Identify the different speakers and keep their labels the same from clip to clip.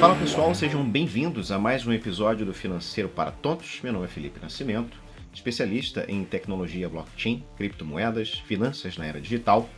Speaker 1: Fala pessoal, sejam bem-vindos a mais um episódio do Financeiro para Tontos. Meu nome é Felipe Nascimento, especialista em tecnologia blockchain, criptomoedas, finanças na era digital.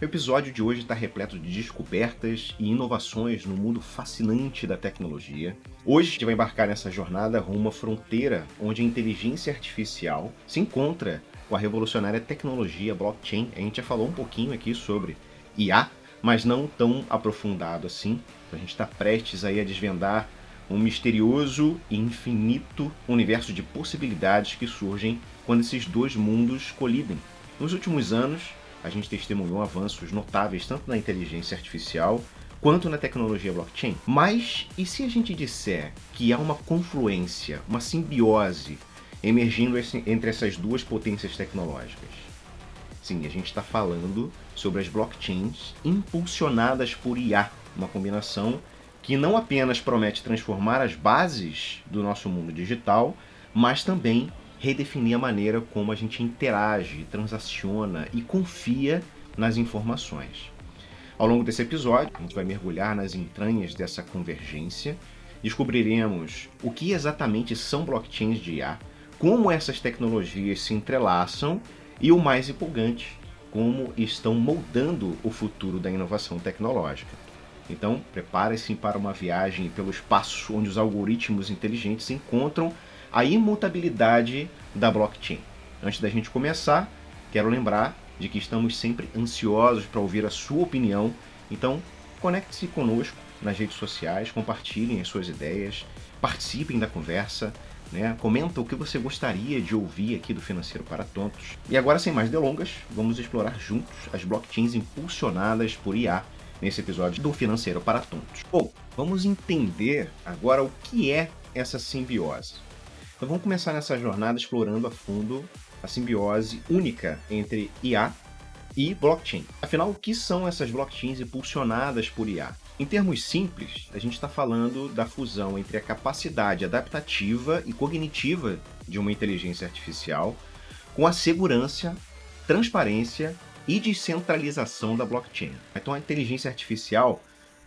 Speaker 1: O episódio de hoje está repleto de descobertas e inovações no mundo fascinante da tecnologia. Hoje a gente vai embarcar nessa jornada rumo uma fronteira onde a inteligência artificial se encontra com a revolucionária tecnologia blockchain. A gente já falou um pouquinho aqui sobre IA, mas não tão aprofundado assim. A gente está prestes aí a desvendar um misterioso e infinito universo de possibilidades que surgem quando esses dois mundos colidem. Nos últimos anos, a gente testemunhou avanços notáveis tanto na inteligência artificial quanto na tecnologia blockchain. Mas e se a gente disser que há uma confluência, uma simbiose emergindo entre essas duas potências tecnológicas? Sim, a gente está falando sobre as blockchains impulsionadas por IA, uma combinação que não apenas promete transformar as bases do nosso mundo digital, mas também redefinir a maneira como a gente interage, transaciona e confia nas informações. Ao longo desse episódio, a gente vai mergulhar nas entranhas dessa convergência, descobriremos o que exatamente são blockchains de IA, como essas tecnologias se entrelaçam e o mais empolgante, como estão moldando o futuro da inovação tecnológica. Então, prepare-se para uma viagem pelo espaço onde os algoritmos inteligentes encontram a imutabilidade da blockchain. Antes da gente começar, quero lembrar de que estamos sempre ansiosos para ouvir a sua opinião, então conecte-se conosco nas redes sociais, compartilhem as suas ideias, participem da conversa, né? Comenta o que você gostaria de ouvir aqui do Financeiro para Tontos. E agora, sem mais delongas, vamos explorar juntos as blockchains impulsionadas por IA nesse episódio do Financeiro para Tontos. Bom, vamos entender agora o que é essa simbiose. Então vamos começar nessa jornada explorando a fundo a simbiose única entre IA e blockchain. Afinal, o que são essas blockchains impulsionadas por IA? Em termos simples, a gente está falando da fusão entre a capacidade adaptativa e cognitiva de uma inteligência artificial com a segurança, transparência e descentralização da blockchain. Então, a inteligência artificial,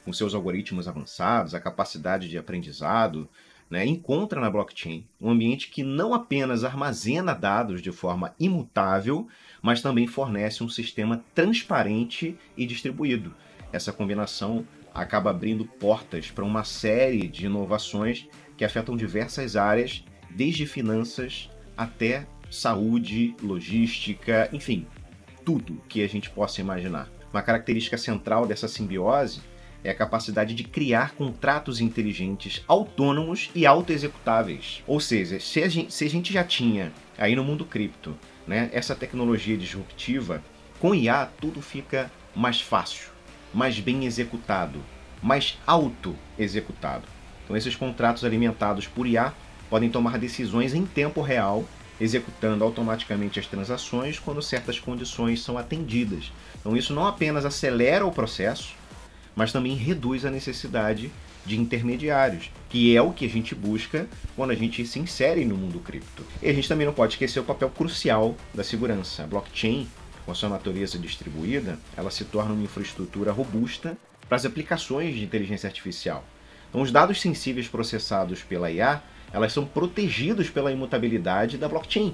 Speaker 1: com seus algoritmos avançados, a capacidade de aprendizado, né, encontra na blockchain um ambiente que não apenas armazena dados de forma imutável, mas também fornece um sistema transparente e distribuído. Essa combinação acaba abrindo portas para uma série de inovações que afetam diversas áreas, desde finanças até saúde, logística, enfim, tudo que a gente possa imaginar. Uma característica central dessa simbiose é a capacidade de criar contratos inteligentes autônomos e autoexecutáveis. Ou seja, se a, gente, se a gente já tinha aí no mundo cripto né, essa tecnologia disruptiva, com IA tudo fica mais fácil, mais bem executado, mais auto-executado. Então, esses contratos alimentados por IA podem tomar decisões em tempo real, executando automaticamente as transações quando certas condições são atendidas. Então, isso não apenas acelera o processo, mas também reduz a necessidade de intermediários, que é o que a gente busca quando a gente se insere no mundo cripto. E a gente também não pode esquecer o papel crucial da segurança. A blockchain com sua natureza distribuída, ela se torna uma infraestrutura robusta para as aplicações de inteligência artificial. Então, os dados sensíveis processados pela IA, elas são protegidos pela imutabilidade da blockchain,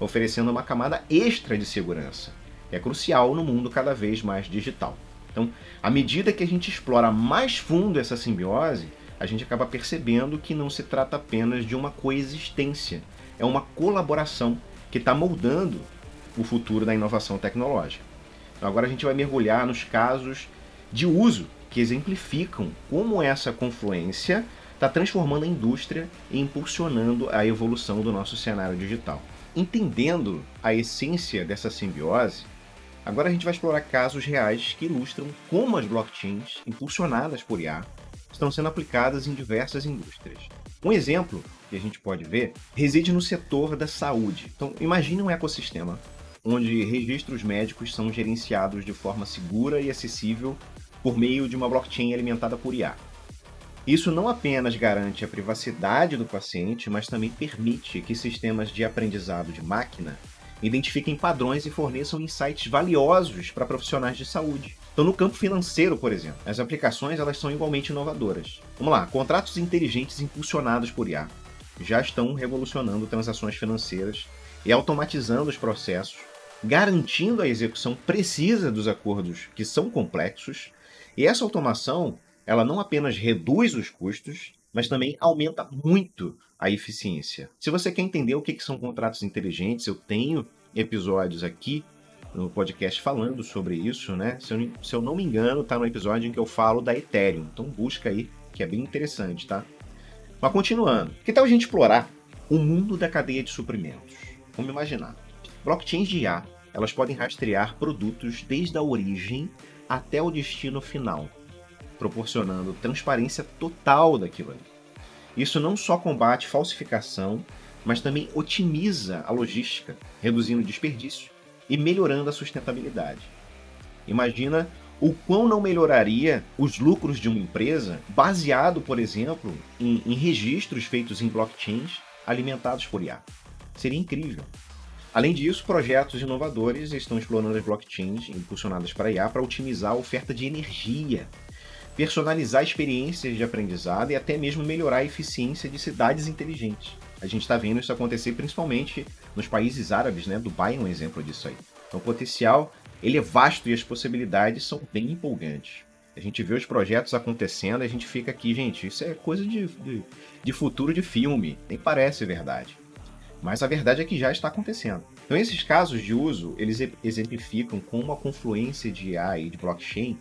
Speaker 1: oferecendo uma camada extra de segurança. É crucial no mundo cada vez mais digital. Então, à medida que a gente explora mais fundo essa simbiose, a gente acaba percebendo que não se trata apenas de uma coexistência, é uma colaboração que está moldando o futuro da inovação tecnológica. Então, agora a gente vai mergulhar nos casos de uso que exemplificam como essa confluência está transformando a indústria e impulsionando a evolução do nosso cenário digital. Entendendo a essência dessa simbiose, agora a gente vai explorar casos reais que ilustram como as blockchains, impulsionadas por IA, estão sendo aplicadas em diversas indústrias. Um exemplo que a gente pode ver reside no setor da saúde. Então, imagine um ecossistema onde registros médicos são gerenciados de forma segura e acessível por meio de uma blockchain alimentada por IA. Isso não apenas garante a privacidade do paciente, mas também permite que sistemas de aprendizado de máquina identifiquem padrões e forneçam insights valiosos para profissionais de saúde. Então, no campo financeiro, por exemplo, as aplicações elas são igualmente inovadoras. Vamos lá, contratos inteligentes impulsionados por IA já estão revolucionando transações financeiras e automatizando os processos, garantindo a execução precisa dos acordos que são complexos. E essa automação, ela não apenas reduz os custos, mas também aumenta muito a eficiência. Se você quer entender o que são contratos inteligentes, eu tenho episódios aqui no podcast falando sobre isso, né? Se eu, se eu não me engano, tá no episódio em que eu falo da Ethereum. Então busca aí, que é bem interessante, tá? Mas continuando, que tal a gente explorar o mundo da cadeia de suprimentos? Vamos imaginar. Blockchains de IA, elas podem rastrear produtos desde a origem até o destino final proporcionando transparência total daquilo ali. Isso não só combate falsificação, mas também otimiza a logística, reduzindo desperdício e melhorando a sustentabilidade. Imagina o quão não melhoraria os lucros de uma empresa baseado, por exemplo, em, em registros feitos em blockchains alimentados por IA. Seria incrível. Além disso, projetos inovadores estão explorando as blockchains impulsionadas para IA para otimizar a oferta de energia personalizar experiências de aprendizado e até mesmo melhorar a eficiência de cidades inteligentes. A gente está vendo isso acontecer principalmente nos países árabes, né? Dubai é um exemplo disso aí. Então o potencial ele é vasto e as possibilidades são bem empolgantes. A gente vê os projetos acontecendo, a gente fica aqui, gente, isso é coisa de, de, de futuro de filme, nem parece verdade. Mas a verdade é que já está acontecendo. Então esses casos de uso, eles exemplificam como a confluência de AI e de blockchain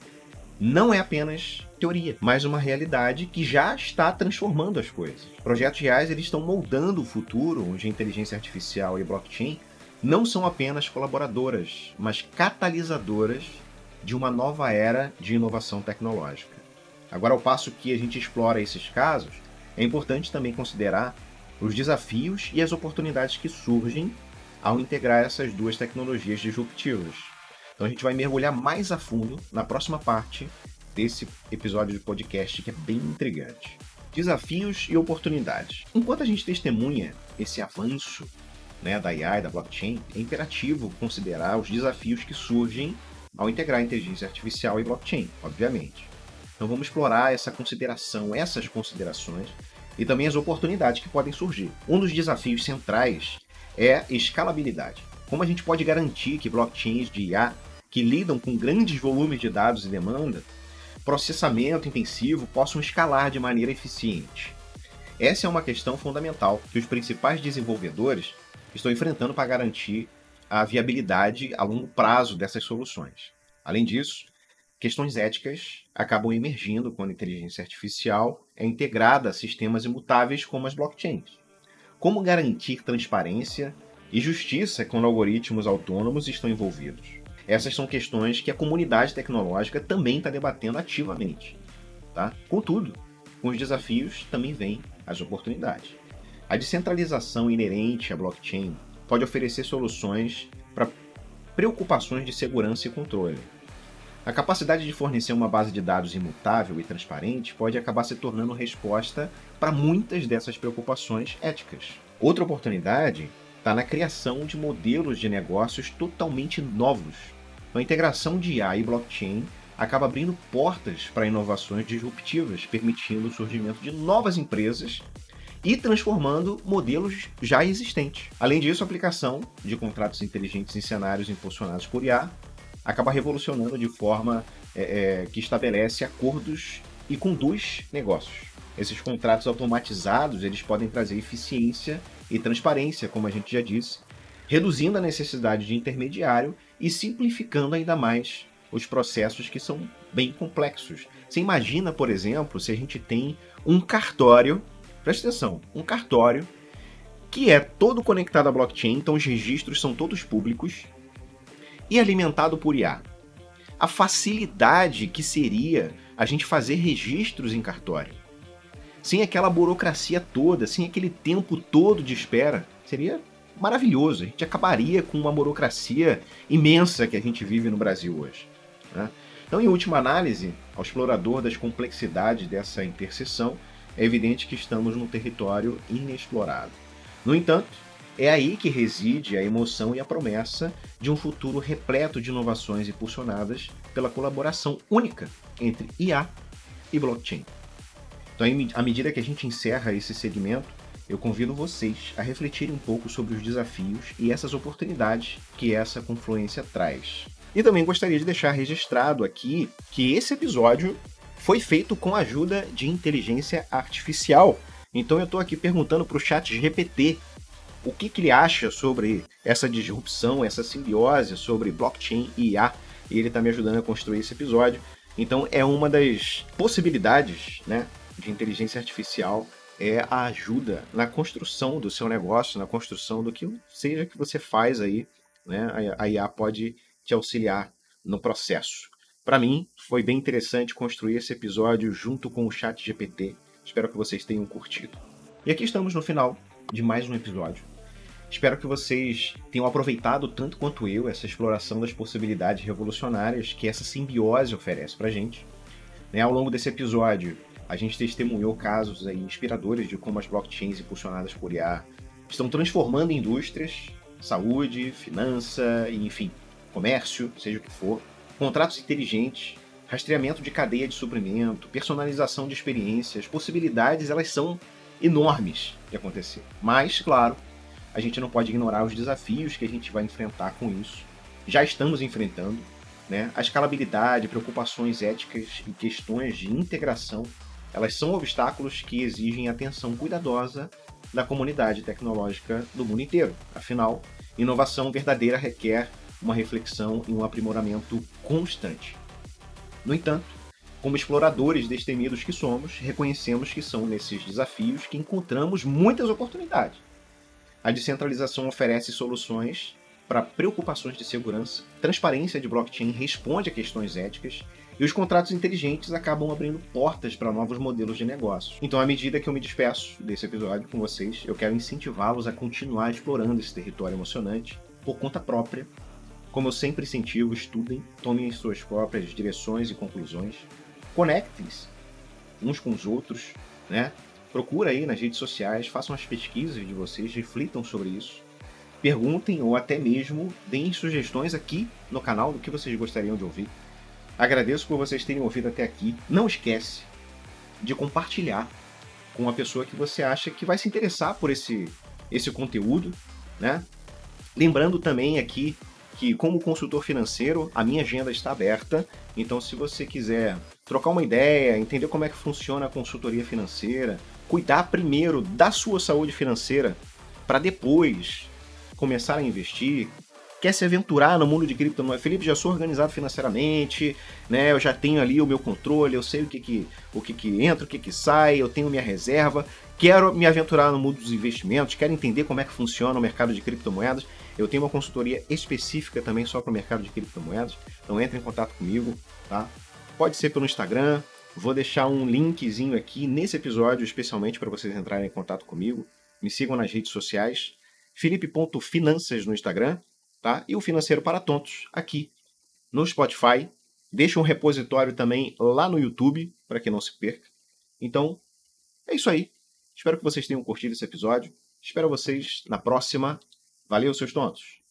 Speaker 1: não é apenas teoria, mas uma realidade que já está transformando as coisas. Projetos reais eles estão moldando o futuro, onde a inteligência artificial e blockchain não são apenas colaboradoras, mas catalisadoras de uma nova era de inovação tecnológica. Agora, ao passo que a gente explora esses casos, é importante também considerar os desafios e as oportunidades que surgem ao integrar essas duas tecnologias disruptivas, então a gente vai mergulhar mais a fundo na próxima parte desse episódio de podcast que é bem intrigante. Desafios e oportunidades. Enquanto a gente testemunha esse avanço né, da AI, da blockchain, é imperativo considerar os desafios que surgem ao integrar inteligência artificial e blockchain, obviamente. Então vamos explorar essa consideração, essas considerações e também as oportunidades que podem surgir. Um dos desafios centrais é escalabilidade. Como a gente pode garantir que blockchains de IA que lidam com grandes volumes de dados e demanda, processamento intensivo possam escalar de maneira eficiente? Essa é uma questão fundamental que os principais desenvolvedores estão enfrentando para garantir a viabilidade a longo prazo dessas soluções. Além disso, questões éticas acabam emergindo quando a inteligência artificial é integrada a sistemas imutáveis como as blockchains. Como garantir transparência e justiça quando algoritmos autônomos estão envolvidos. Essas são questões que a comunidade tecnológica também está debatendo ativamente. Tá? Contudo, com os desafios também vêm as oportunidades. A descentralização inerente à blockchain pode oferecer soluções para preocupações de segurança e controle. A capacidade de fornecer uma base de dados imutável e transparente pode acabar se tornando resposta para muitas dessas preocupações éticas. Outra oportunidade está na criação de modelos de negócios totalmente novos. A integração de IA e blockchain acaba abrindo portas para inovações disruptivas, permitindo o surgimento de novas empresas e transformando modelos já existentes. Além disso, a aplicação de contratos inteligentes em cenários impulsionados por IA acaba revolucionando de forma é, é, que estabelece acordos e conduz negócios. Esses contratos automatizados eles podem trazer eficiência e transparência, como a gente já disse, reduzindo a necessidade de intermediário e simplificando ainda mais os processos que são bem complexos. Você imagina, por exemplo, se a gente tem um cartório, presta atenção, um cartório que é todo conectado à blockchain, então os registros são todos públicos e alimentado por IA. A facilidade que seria a gente fazer registros em cartório sem aquela burocracia toda, sem aquele tempo todo de espera, seria maravilhoso. A gente acabaria com uma burocracia imensa que a gente vive no Brasil hoje. Né? Então, em última análise, ao explorador das complexidades dessa interseção, é evidente que estamos num território inexplorado. No entanto, É aí que reside a emoção e a promessa de um futuro repleto de inovações impulsionadas pela colaboração única entre IA e blockchain. Então, à medida que a gente encerra esse segmento, eu convido vocês a refletirem um pouco sobre os desafios e essas oportunidades que essa confluência traz. E também gostaria de deixar registrado aqui que esse episódio foi feito com a ajuda de inteligência artificial. Então eu estou aqui perguntando para o chat GPT o que, que, ele acha sobre essa disrupção, essa simbiose sobre blockchain e IA. E ele está me ajudando a construir esse episódio. Então é uma das possibilidades né, de inteligência artificial é a ajuda na construção do seu negócio, na construção do que seja que você faz aí, né? A IA pode te auxiliar no processo. Para mim, foi bem interessante construir esse episódio junto com o Chat GPT. Espero que vocês tenham curtido. E aqui estamos no final de mais um episódio. Espero que vocês tenham aproveitado tanto quanto eu essa exploração das possibilidades revolucionárias que essa simbiose oferece para gente. Né, ao longo desse episódio, a gente testemunhou casos aí inspiradores de como as blockchains impulsionadas por IA estão transformando indústrias, saúde, finança, enfim, comércio, seja o que for, contratos inteligentes, rastreamento de cadeia de suprimento, personalização de experiências, possibilidades, elas são enormes de acontecer. Mas, claro, a gente não pode ignorar os desafios que a gente vai enfrentar com isso. Já estamos enfrentando, né? A escalabilidade, preocupações éticas e questões de integração elas são obstáculos que exigem atenção cuidadosa da comunidade tecnológica do mundo inteiro. Afinal, inovação verdadeira requer uma reflexão e um aprimoramento constante. No entanto, como exploradores destemidos que somos, reconhecemos que são nesses desafios que encontramos muitas oportunidades. A descentralização oferece soluções para preocupações de segurança, transparência de blockchain responde a questões éticas e os contratos inteligentes acabam abrindo portas para novos modelos de negócio. Então, à medida que eu me despeço desse episódio com vocês, eu quero incentivá-los a continuar explorando esse território emocionante por conta própria. Como eu sempre incentivo, estudem, tomem as suas próprias direções e conclusões, conectem-se uns com os outros, né? Procura aí nas redes sociais, façam as pesquisas de vocês, reflitam sobre isso. Perguntem ou até mesmo deem sugestões aqui no canal do que vocês gostariam de ouvir. Agradeço por vocês terem ouvido até aqui. Não esquece de compartilhar com uma pessoa que você acha que vai se interessar por esse, esse conteúdo, né? Lembrando também aqui que, como consultor financeiro, a minha agenda está aberta. Então, se você quiser trocar uma ideia, entender como é que funciona a consultoria financeira, cuidar primeiro da sua saúde financeira para depois começar a investir, quer se aventurar no mundo de criptomoedas, Felipe, já sou organizado financeiramente, né? Eu já tenho ali o meu controle, eu sei o que que, o que, que entra, o que, que sai, eu tenho minha reserva, quero me aventurar no mundo dos investimentos, quero entender como é que funciona o mercado de criptomoedas. Eu tenho uma consultoria específica também só para o mercado de criptomoedas, então entre em contato comigo, tá? Pode ser pelo Instagram, vou deixar um linkzinho aqui nesse episódio, especialmente para vocês entrarem em contato comigo. Me sigam nas redes sociais, felipe.finanças no Instagram, tá? E o Financeiro para Tontos aqui no Spotify. Deixa um repositório também lá no YouTube, para que não se perca. Então, é isso aí. Espero que vocês tenham curtido esse episódio. Espero vocês na próxima. Valeu, seus tontos!